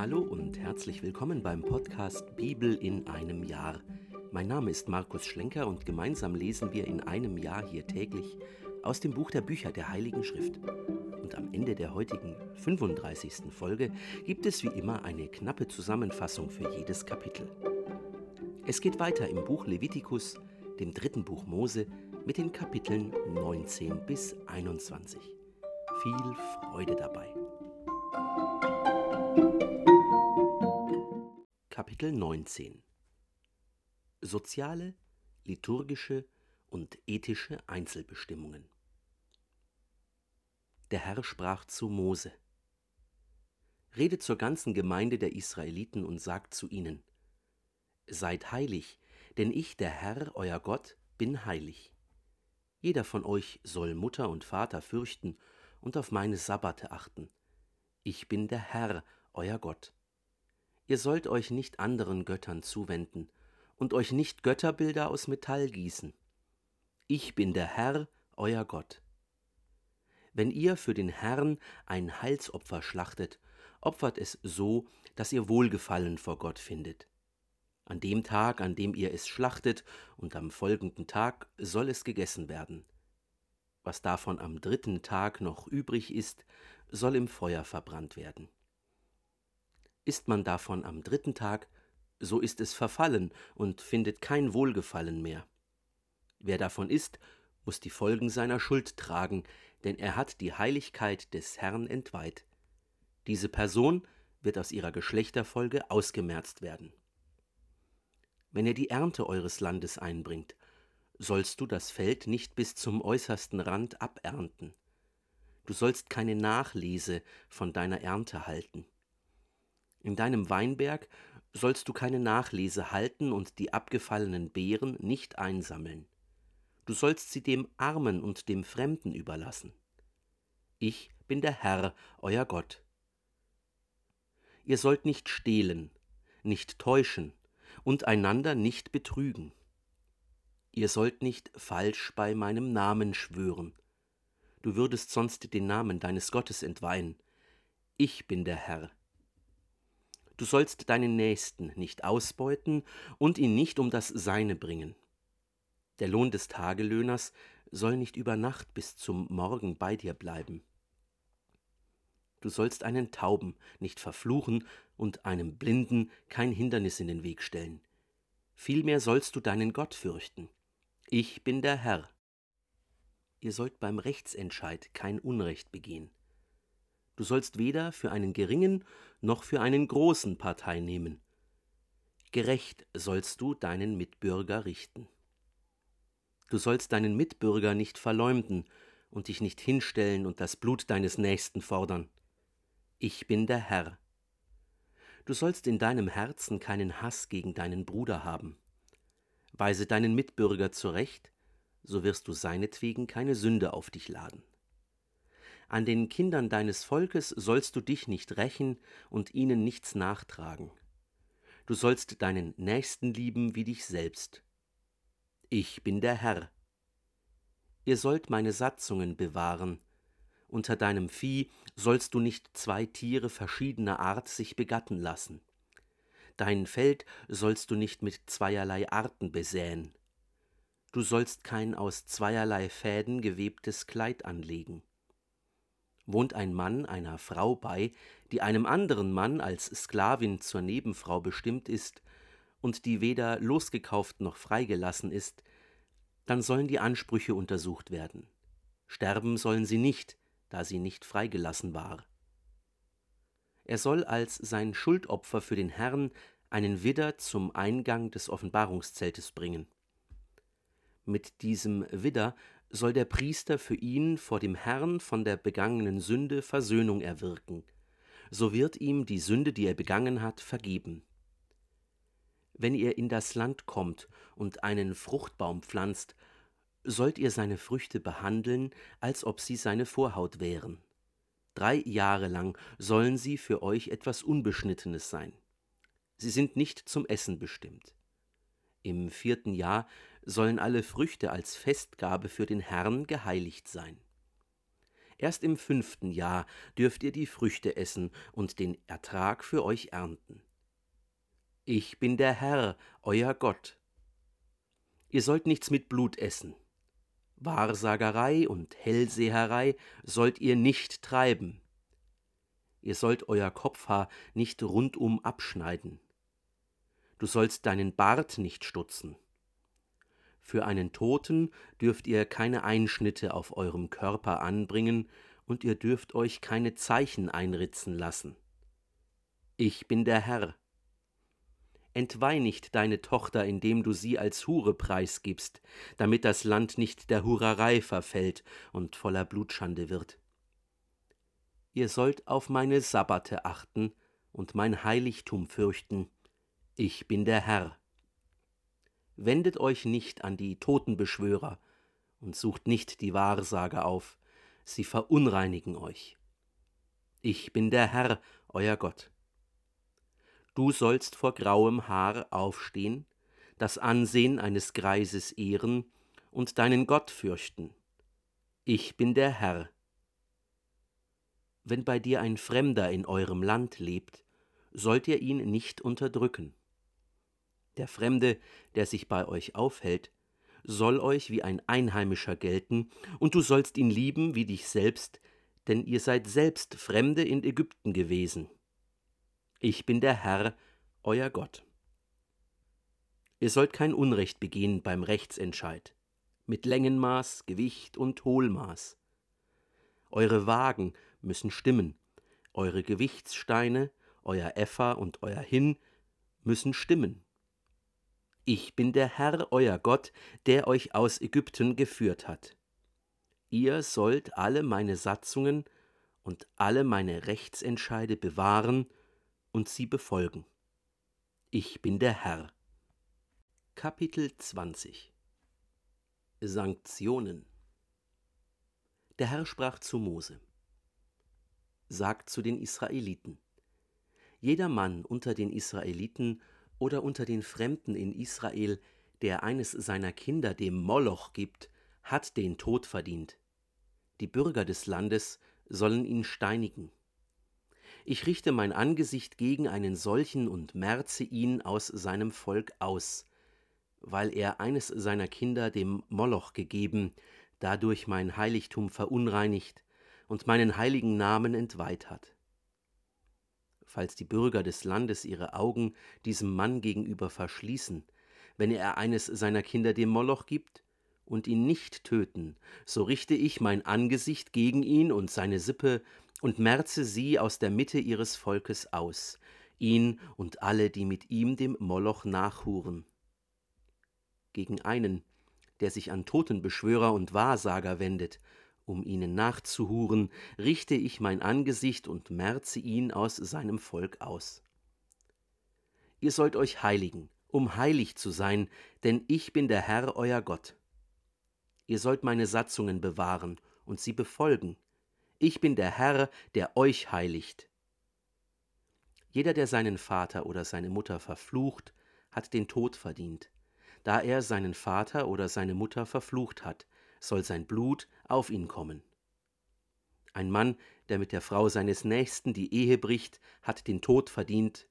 Hallo und herzlich willkommen beim Podcast Bibel in einem Jahr. Mein Name ist Markus Schlenker und gemeinsam lesen wir in einem Jahr hier täglich aus dem Buch der Bücher der Heiligen Schrift. Und am Ende der heutigen 35. Folge gibt es wie immer eine knappe Zusammenfassung für jedes Kapitel. Es geht weiter im Buch Levitikus, dem dritten Buch Mose, mit den Kapiteln 19 bis 21. Viel Freude dabei. Kapitel 19 Soziale, liturgische und ethische Einzelbestimmungen Der Herr sprach zu Mose Rede zur ganzen Gemeinde der Israeliten und sagt zu ihnen Seid heilig, denn ich, der Herr, euer Gott, bin heilig. Jeder von euch soll Mutter und Vater fürchten und auf meine Sabbate achten. Ich bin der Herr, euer Gott. Ihr sollt euch nicht anderen Göttern zuwenden und euch nicht Götterbilder aus Metall gießen. Ich bin der Herr, euer Gott. Wenn ihr für den Herrn ein Heilsopfer schlachtet, opfert es so, dass ihr Wohlgefallen vor Gott findet. An dem Tag, an dem ihr es schlachtet, und am folgenden Tag soll es gegessen werden. Was davon am dritten Tag noch übrig ist, soll im Feuer verbrannt werden. Isst man davon am dritten Tag, so ist es verfallen und findet kein Wohlgefallen mehr. Wer davon isst, muss die Folgen seiner Schuld tragen, denn er hat die Heiligkeit des Herrn entweiht. Diese Person wird aus ihrer Geschlechterfolge ausgemerzt werden. Wenn ihr die Ernte eures Landes einbringt, sollst du das Feld nicht bis zum äußersten Rand abernten. Du sollst keine Nachlese von deiner Ernte halten. In deinem Weinberg sollst du keine Nachlese halten und die abgefallenen Beeren nicht einsammeln. Du sollst sie dem Armen und dem Fremden überlassen. Ich bin der Herr, euer Gott. Ihr sollt nicht stehlen, nicht täuschen und einander nicht betrügen. Ihr sollt nicht falsch bei meinem Namen schwören. Du würdest sonst den Namen deines Gottes entweihen. Ich bin der Herr, Du sollst deinen Nächsten nicht ausbeuten und ihn nicht um das Seine bringen. Der Lohn des Tagelöhners soll nicht über Nacht bis zum Morgen bei dir bleiben. Du sollst einen Tauben nicht verfluchen und einem Blinden kein Hindernis in den Weg stellen. Vielmehr sollst du deinen Gott fürchten. Ich bin der Herr. Ihr sollt beim Rechtsentscheid kein Unrecht begehen. Du sollst weder für einen geringen noch für einen großen Partei nehmen. Gerecht sollst du deinen Mitbürger richten. Du sollst deinen Mitbürger nicht verleumden und dich nicht hinstellen und das Blut deines Nächsten fordern. Ich bin der Herr. Du sollst in deinem Herzen keinen Hass gegen deinen Bruder haben. Weise deinen Mitbürger zurecht, so wirst du seinetwegen keine Sünde auf dich laden. An den Kindern deines Volkes sollst du dich nicht rächen und ihnen nichts nachtragen. Du sollst deinen Nächsten lieben wie dich selbst. Ich bin der Herr. Ihr sollt meine Satzungen bewahren. Unter deinem Vieh sollst du nicht zwei Tiere verschiedener Art sich begatten lassen. Dein Feld sollst du nicht mit zweierlei Arten besäen. Du sollst kein aus zweierlei Fäden gewebtes Kleid anlegen wohnt ein Mann einer Frau bei, die einem anderen Mann als Sklavin zur Nebenfrau bestimmt ist und die weder losgekauft noch freigelassen ist, dann sollen die Ansprüche untersucht werden. Sterben sollen sie nicht, da sie nicht freigelassen war. Er soll als sein Schuldopfer für den Herrn einen Widder zum Eingang des Offenbarungszeltes bringen. Mit diesem Widder soll der Priester für ihn vor dem Herrn von der begangenen Sünde Versöhnung erwirken, so wird ihm die Sünde, die er begangen hat, vergeben. Wenn ihr in das Land kommt und einen Fruchtbaum pflanzt, sollt ihr seine Früchte behandeln, als ob sie seine Vorhaut wären. Drei Jahre lang sollen sie für euch etwas Unbeschnittenes sein. Sie sind nicht zum Essen bestimmt. Im vierten Jahr sollen alle Früchte als Festgabe für den Herrn geheiligt sein. Erst im fünften Jahr dürft ihr die Früchte essen und den Ertrag für euch ernten. Ich bin der Herr, euer Gott. Ihr sollt nichts mit Blut essen. Wahrsagerei und Hellseherei sollt ihr nicht treiben. Ihr sollt euer Kopfhaar nicht rundum abschneiden. Du sollst deinen Bart nicht stutzen. Für einen Toten dürft ihr keine Einschnitte auf eurem Körper anbringen, und ihr dürft euch keine Zeichen einritzen lassen. Ich bin der Herr. Entweih nicht deine Tochter, indem du sie als Hure preisgibst, damit das Land nicht der Hurerei verfällt und voller Blutschande wird. Ihr sollt auf meine Sabbate achten und mein Heiligtum fürchten. Ich bin der Herr wendet euch nicht an die Totenbeschwörer und sucht nicht die Wahrsager auf, sie verunreinigen euch. Ich bin der Herr, euer Gott. Du sollst vor grauem Haar aufstehen, das Ansehen eines Greises ehren und deinen Gott fürchten. Ich bin der Herr. Wenn bei dir ein Fremder in eurem Land lebt, sollt ihr ihn nicht unterdrücken. Der Fremde, der sich bei euch aufhält, soll euch wie ein Einheimischer gelten, und du sollst ihn lieben wie dich selbst, denn ihr seid selbst Fremde in Ägypten gewesen. Ich bin der Herr, euer Gott. Ihr sollt kein Unrecht begehen beim Rechtsentscheid, mit Längenmaß, Gewicht und Hohlmaß. Eure Wagen müssen stimmen, eure Gewichtssteine, euer Effa und euer Hin müssen stimmen. Ich bin der Herr euer Gott, der euch aus Ägypten geführt hat. Ihr sollt alle meine Satzungen und alle meine Rechtsentscheide bewahren und sie befolgen. Ich bin der Herr. Kapitel 20 Sanktionen Der Herr sprach zu Mose Sagt zu den Israeliten Jeder Mann unter den Israeliten oder unter den Fremden in Israel, der eines seiner Kinder dem Moloch gibt, hat den Tod verdient. Die Bürger des Landes sollen ihn steinigen. Ich richte mein Angesicht gegen einen solchen und merze ihn aus seinem Volk aus, weil er eines seiner Kinder dem Moloch gegeben, dadurch mein Heiligtum verunreinigt und meinen heiligen Namen entweiht hat falls die Bürger des Landes ihre Augen diesem Mann gegenüber verschließen, wenn er eines seiner Kinder dem Moloch gibt, und ihn nicht töten, so richte ich mein Angesicht gegen ihn und seine Sippe und merze sie aus der Mitte ihres Volkes aus, ihn und alle, die mit ihm dem Moloch nachhuren. Gegen einen, der sich an Totenbeschwörer und Wahrsager wendet um ihnen nachzuhuren, richte ich mein Angesicht und merze ihn aus seinem Volk aus. Ihr sollt euch heiligen, um heilig zu sein, denn ich bin der Herr euer Gott. Ihr sollt meine Satzungen bewahren und sie befolgen. Ich bin der Herr, der euch heiligt. Jeder, der seinen Vater oder seine Mutter verflucht, hat den Tod verdient. Da er seinen Vater oder seine Mutter verflucht hat, soll sein Blut auf ihn kommen. Ein Mann, der mit der Frau seines Nächsten die Ehe bricht, hat den Tod verdient,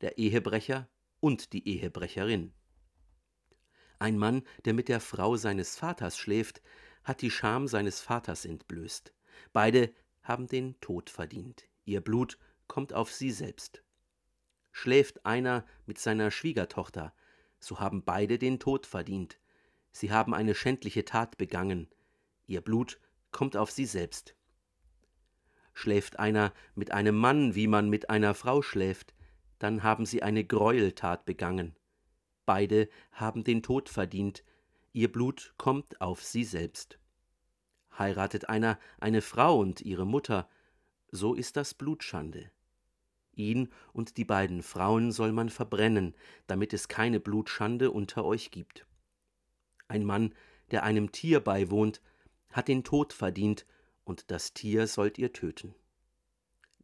der Ehebrecher und die Ehebrecherin. Ein Mann, der mit der Frau seines Vaters schläft, hat die Scham seines Vaters entblößt. Beide haben den Tod verdient. Ihr Blut kommt auf sie selbst. Schläft einer mit seiner Schwiegertochter, so haben beide den Tod verdient. Sie haben eine schändliche Tat begangen, ihr Blut kommt auf sie selbst. Schläft einer mit einem Mann, wie man mit einer Frau schläft, dann haben sie eine Gräueltat begangen. Beide haben den Tod verdient, ihr Blut kommt auf sie selbst. Heiratet einer eine Frau und ihre Mutter, so ist das Blutschande. Ihn und die beiden Frauen soll man verbrennen, damit es keine Blutschande unter euch gibt. Ein Mann, der einem Tier beiwohnt, hat den Tod verdient, und das Tier sollt ihr töten.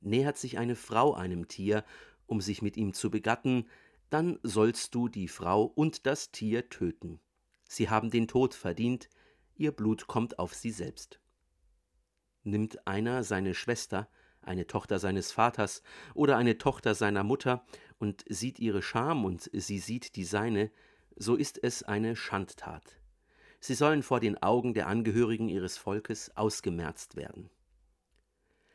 Nähert sich eine Frau einem Tier, um sich mit ihm zu begatten, dann sollst du die Frau und das Tier töten. Sie haben den Tod verdient, ihr Blut kommt auf sie selbst. Nimmt einer seine Schwester, eine Tochter seines Vaters oder eine Tochter seiner Mutter und sieht ihre Scham und sie sieht die seine, so ist es eine Schandtat. Sie sollen vor den Augen der Angehörigen ihres Volkes ausgemerzt werden.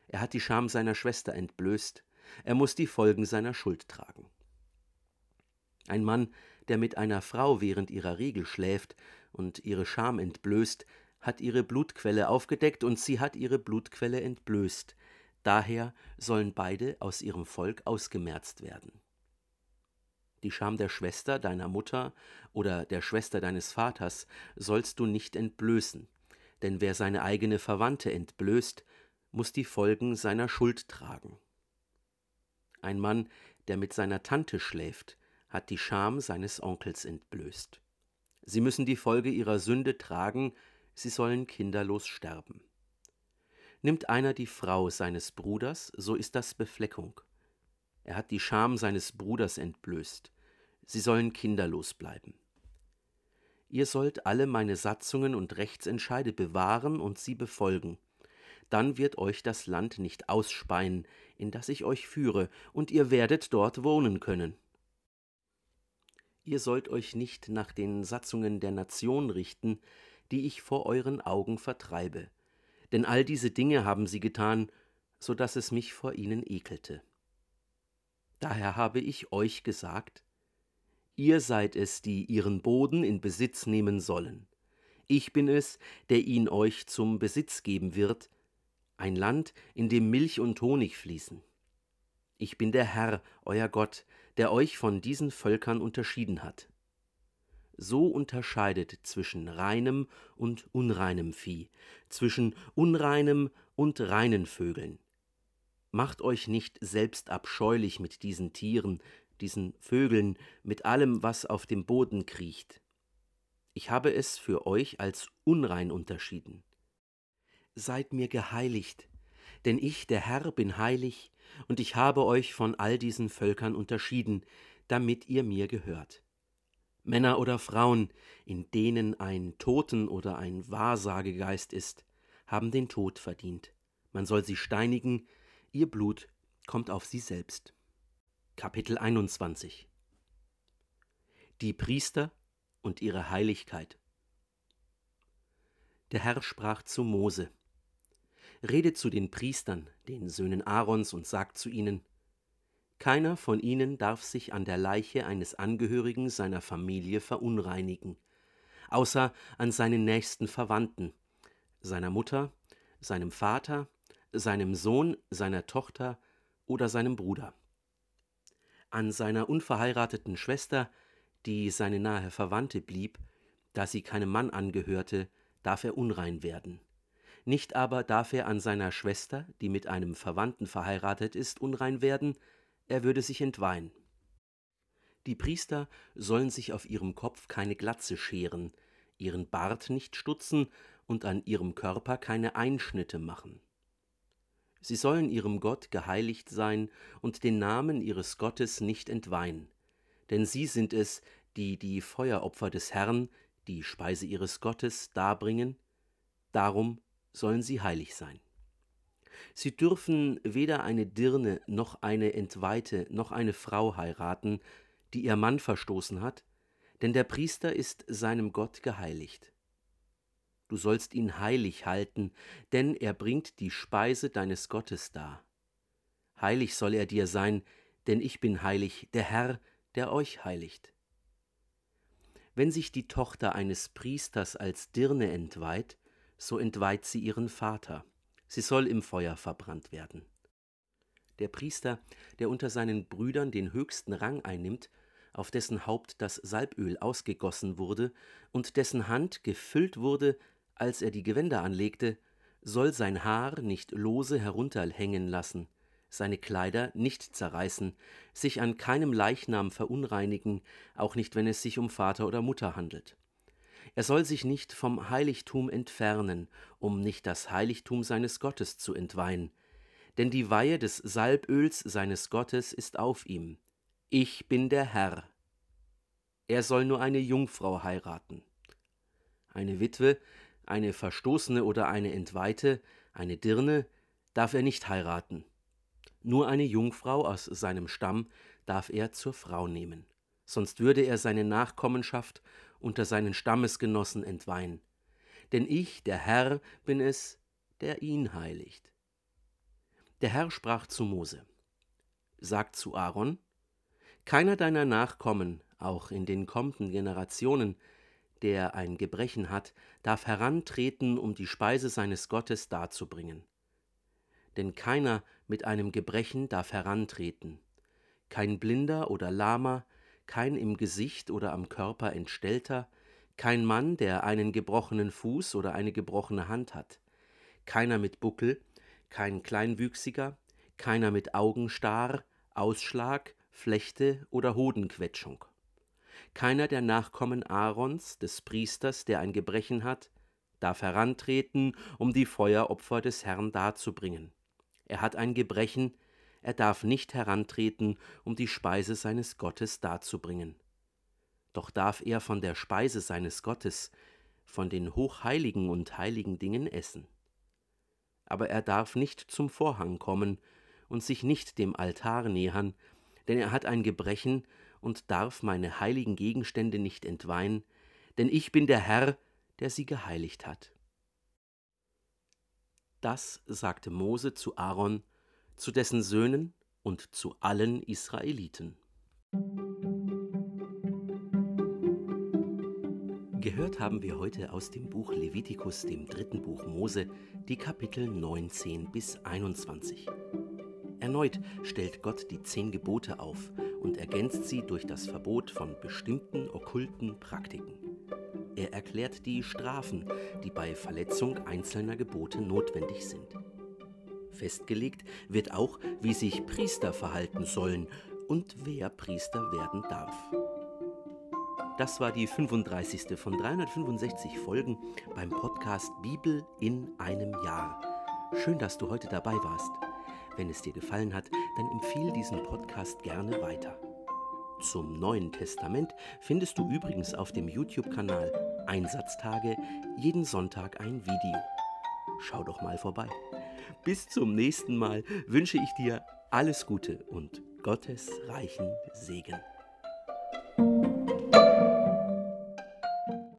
Er hat die Scham seiner Schwester entblößt, er muss die Folgen seiner Schuld tragen. Ein Mann, der mit einer Frau während ihrer Regel schläft und ihre Scham entblößt, hat ihre Blutquelle aufgedeckt und sie hat ihre Blutquelle entblößt. Daher sollen beide aus ihrem Volk ausgemerzt werden. Die Scham der Schwester deiner Mutter oder der Schwester deines Vaters sollst du nicht entblößen, denn wer seine eigene Verwandte entblößt, muss die Folgen seiner Schuld tragen. Ein Mann, der mit seiner Tante schläft, hat die Scham seines Onkels entblößt. Sie müssen die Folge ihrer Sünde tragen, sie sollen kinderlos sterben. Nimmt einer die Frau seines Bruders, so ist das Befleckung. Er hat die Scham seines Bruders entblößt. Sie sollen kinderlos bleiben. Ihr sollt alle meine Satzungen und Rechtsentscheide bewahren und sie befolgen. Dann wird euch das Land nicht ausspeien, in das ich euch führe, und ihr werdet dort wohnen können. Ihr sollt euch nicht nach den Satzungen der Nation richten, die ich vor euren Augen vertreibe. Denn all diese Dinge haben sie getan, so dass es mich vor ihnen ekelte. Daher habe ich euch gesagt, ihr seid es, die ihren Boden in Besitz nehmen sollen. Ich bin es, der ihn euch zum Besitz geben wird, ein Land, in dem Milch und Honig fließen. Ich bin der Herr, euer Gott, der euch von diesen Völkern unterschieden hat so unterscheidet zwischen reinem und unreinem Vieh, zwischen unreinem und reinen Vögeln. Macht euch nicht selbst abscheulich mit diesen Tieren, diesen Vögeln, mit allem, was auf dem Boden kriecht. Ich habe es für euch als unrein unterschieden. Seid mir geheiligt, denn ich, der Herr, bin heilig, und ich habe euch von all diesen Völkern unterschieden, damit ihr mir gehört. Männer oder Frauen, in denen ein Toten oder ein Wahrsagegeist ist, haben den Tod verdient. Man soll sie steinigen, ihr Blut kommt auf sie selbst. Kapitel 21 Die Priester und ihre Heiligkeit. Der Herr sprach zu Mose: Redet zu den Priestern, den Söhnen Aarons, und sagt zu ihnen: keiner von ihnen darf sich an der Leiche eines Angehörigen seiner Familie verunreinigen, außer an seinen nächsten Verwandten, seiner Mutter, seinem Vater, seinem Sohn, seiner Tochter oder seinem Bruder. An seiner unverheirateten Schwester, die seine nahe Verwandte blieb, da sie keinem Mann angehörte, darf er unrein werden. Nicht aber darf er an seiner Schwester, die mit einem Verwandten verheiratet ist, unrein werden, er würde sich entweihen. Die Priester sollen sich auf ihrem Kopf keine Glatze scheren, ihren Bart nicht stutzen und an ihrem Körper keine Einschnitte machen. Sie sollen ihrem Gott geheiligt sein und den Namen ihres Gottes nicht entweihen, denn sie sind es, die die Feueropfer des Herrn, die Speise ihres Gottes, darbringen, darum sollen sie heilig sein. Sie dürfen weder eine Dirne noch eine Entweihte noch eine Frau heiraten, die ihr Mann verstoßen hat, denn der Priester ist seinem Gott geheiligt. Du sollst ihn heilig halten, denn er bringt die Speise deines Gottes dar. Heilig soll er dir sein, denn ich bin heilig, der Herr, der euch heiligt. Wenn sich die Tochter eines Priesters als Dirne entweiht, so entweiht sie ihren Vater sie soll im Feuer verbrannt werden. Der Priester, der unter seinen Brüdern den höchsten Rang einnimmt, auf dessen Haupt das Salböl ausgegossen wurde und dessen Hand gefüllt wurde, als er die Gewänder anlegte, soll sein Haar nicht lose herunterhängen lassen, seine Kleider nicht zerreißen, sich an keinem Leichnam verunreinigen, auch nicht wenn es sich um Vater oder Mutter handelt. Er soll sich nicht vom Heiligtum entfernen, um nicht das Heiligtum seines Gottes zu entweihen, denn die Weihe des Salböls seines Gottes ist auf ihm. Ich bin der Herr. Er soll nur eine Jungfrau heiraten. Eine Witwe, eine Verstoßene oder eine Entweihte Eine Dirne darf er nicht heiraten. Nur eine Jungfrau aus seinem Stamm darf er zur Frau nehmen, sonst würde er seine Nachkommenschaft unter seinen Stammesgenossen entweihen. Denn ich, der Herr, bin es, der ihn heiligt. Der Herr sprach zu Mose: Sagt zu Aaron: Keiner deiner Nachkommen, auch in den kommenden Generationen, der ein Gebrechen hat, darf herantreten, um die Speise seines Gottes darzubringen. Denn keiner mit einem Gebrechen darf herantreten, kein Blinder oder Lahmer, kein im Gesicht oder am Körper Entstellter, kein Mann, der einen gebrochenen Fuß oder eine gebrochene Hand hat, keiner mit Buckel, kein Kleinwüchsiger, keiner mit Augenstarr, Ausschlag, Flechte oder Hodenquetschung. Keiner der Nachkommen Aarons, des Priesters, der ein Gebrechen hat, darf herantreten, um die Feueropfer des Herrn darzubringen. Er hat ein Gebrechen, er darf nicht herantreten, um die Speise seines Gottes darzubringen. Doch darf er von der Speise seines Gottes, von den hochheiligen und heiligen Dingen essen. Aber er darf nicht zum Vorhang kommen und sich nicht dem Altar nähern, denn er hat ein Gebrechen und darf meine heiligen Gegenstände nicht entweihen, denn ich bin der Herr, der sie geheiligt hat. Das sagte Mose zu Aaron, zu dessen Söhnen und zu allen Israeliten. Gehört haben wir heute aus dem Buch Levitikus, dem dritten Buch Mose, die Kapitel 19 bis 21. Erneut stellt Gott die zehn Gebote auf und ergänzt sie durch das Verbot von bestimmten okkulten Praktiken. Er erklärt die Strafen, die bei Verletzung einzelner Gebote notwendig sind. Festgelegt wird auch, wie sich Priester verhalten sollen und wer Priester werden darf. Das war die 35. von 365 Folgen beim Podcast Bibel in einem Jahr. Schön, dass du heute dabei warst. Wenn es dir gefallen hat, dann empfehle diesen Podcast gerne weiter. Zum Neuen Testament findest du übrigens auf dem YouTube-Kanal Einsatztage jeden Sonntag ein Video. Schau doch mal vorbei. Bis zum nächsten Mal wünsche ich dir alles Gute und Gottes reichen Segen.